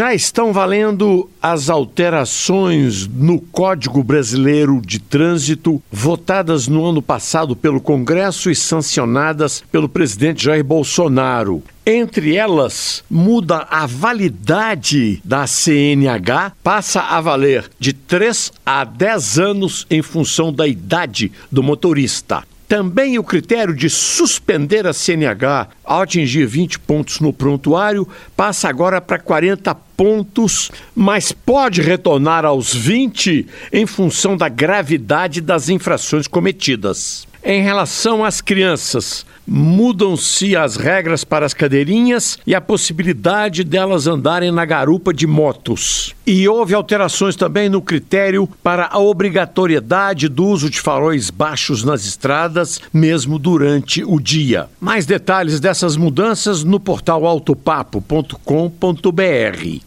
Já estão valendo as alterações no Código Brasileiro de Trânsito, votadas no ano passado pelo Congresso e sancionadas pelo presidente Jair Bolsonaro. Entre elas, muda a validade da CNH, passa a valer de 3 a 10 anos em função da idade do motorista. Também o critério de suspender a CNH ao atingir 20 pontos no prontuário passa agora para 40 pontos, mas pode retornar aos 20 em função da gravidade das infrações cometidas. Em relação às crianças, mudam-se as regras para as cadeirinhas e a possibilidade delas andarem na garupa de motos. E houve alterações também no critério para a obrigatoriedade do uso de faróis baixos nas estradas, mesmo durante o dia. Mais detalhes dessas mudanças no portal autopapo.com.br.